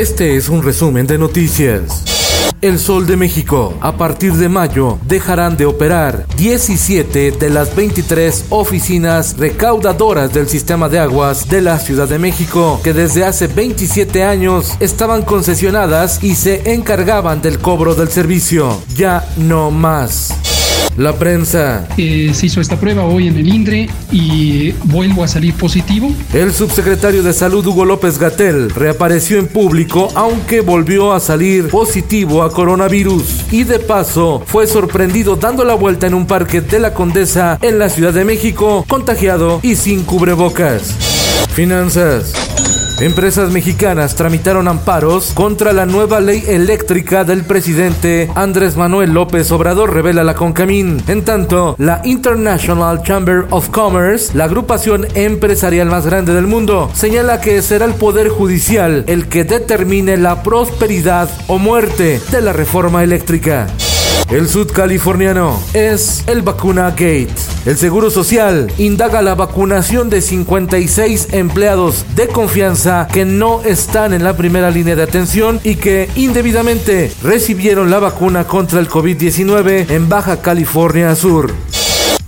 Este es un resumen de noticias. El Sol de México. A partir de mayo dejarán de operar 17 de las 23 oficinas recaudadoras del sistema de aguas de la Ciudad de México, que desde hace 27 años estaban concesionadas y se encargaban del cobro del servicio. Ya no más. La prensa. Eh, se hizo esta prueba hoy en el INDRE y vuelvo a salir positivo. El subsecretario de Salud Hugo López Gatel reapareció en público aunque volvió a salir positivo a coronavirus y de paso fue sorprendido dando la vuelta en un parque de la Condesa en la Ciudad de México, contagiado y sin cubrebocas. Finanzas. Empresas mexicanas tramitaron amparos contra la nueva ley eléctrica del presidente Andrés Manuel López Obrador, revela la Concamín. En tanto, la International Chamber of Commerce, la agrupación empresarial más grande del mundo, señala que será el Poder Judicial el que determine la prosperidad o muerte de la reforma eléctrica. El sudcaliforniano es el Vacuna Gate. El Seguro Social indaga la vacunación de 56 empleados de confianza que no están en la primera línea de atención y que indebidamente recibieron la vacuna contra el COVID-19 en Baja California Sur.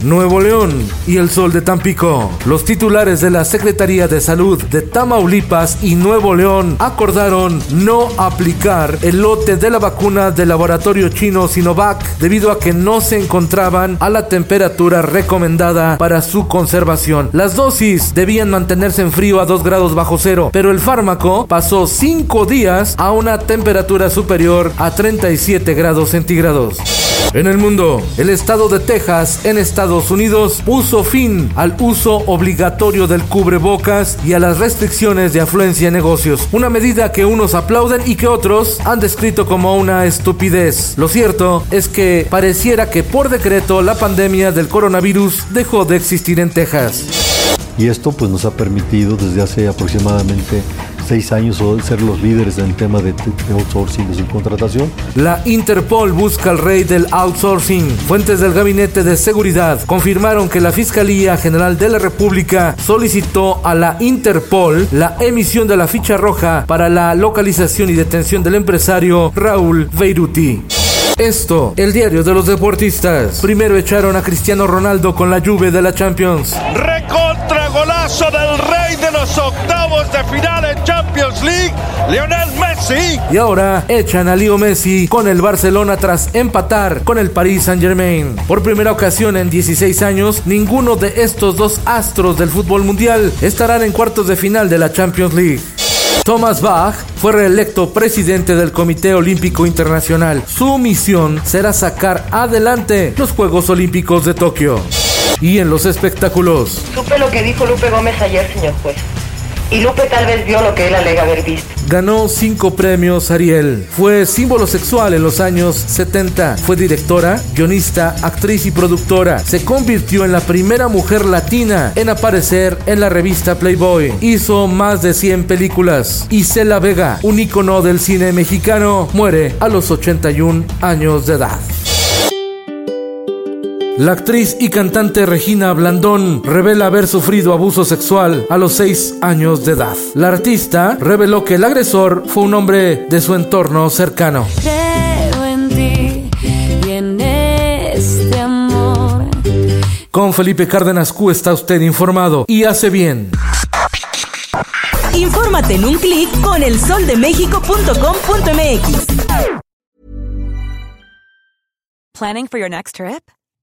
Nuevo León y el Sol de Tampico. Los titulares de la Secretaría de Salud de Tamaulipas y Nuevo León acordaron no aplicar el lote de la vacuna del laboratorio chino Sinovac debido a que no se encontraban a la temperatura recomendada para su conservación. Las dosis debían mantenerse en frío a 2 grados bajo cero, pero el fármaco pasó 5 días a una temperatura superior a 37 grados centígrados. En el mundo, el estado de Texas en Estados Unidos puso fin al uso obligatorio del cubrebocas y a las restricciones de afluencia en negocios, una medida que unos aplauden y que otros han descrito como una estupidez. Lo cierto es que pareciera que por decreto la pandemia del coronavirus dejó de existir en Texas. Y esto pues nos ha permitido desde hace aproximadamente seis años ser los líderes en el tema de, de outsourcing de subcontratación. La Interpol busca al rey del outsourcing. Fuentes del Gabinete de Seguridad confirmaron que la Fiscalía General de la República solicitó a la Interpol la emisión de la ficha roja para la localización y detención del empresario Raúl Beiruti. Esto, el diario de los deportistas. Primero echaron a Cristiano Ronaldo con la lluvia de la Champions. Recontra del rey de los octavos de final en Champions League, Lionel Messi. Y ahora echan a Leo Messi con el Barcelona tras empatar con el Paris Saint Germain. Por primera ocasión en 16 años, ninguno de estos dos astros del fútbol mundial estarán en cuartos de final de la Champions League. Thomas Bach fue reelecto presidente del Comité Olímpico Internacional. Su misión será sacar adelante los Juegos Olímpicos de Tokio. Y en los espectáculos. Supe lo que dijo Lupe Gómez ayer, señor juez. Y Lupe tal vez vio lo que él alega haber visto. Ganó cinco premios Ariel. Fue símbolo sexual en los años 70. Fue directora, guionista, actriz y productora. Se convirtió en la primera mujer latina en aparecer en la revista Playboy. Hizo más de 100 películas. Isela Vega, un ícono del cine mexicano, muere a los 81 años de edad. La actriz y cantante Regina Blandón revela haber sufrido abuso sexual a los 6 años de edad. La artista reveló que el agresor fue un hombre de su entorno cercano. Creo en ti y en este amor. Con Felipe Cárdenas Q está usted informado y hace bien. Infórmate en un clic con elsoldemexico.com.mx. Planning for your next trip?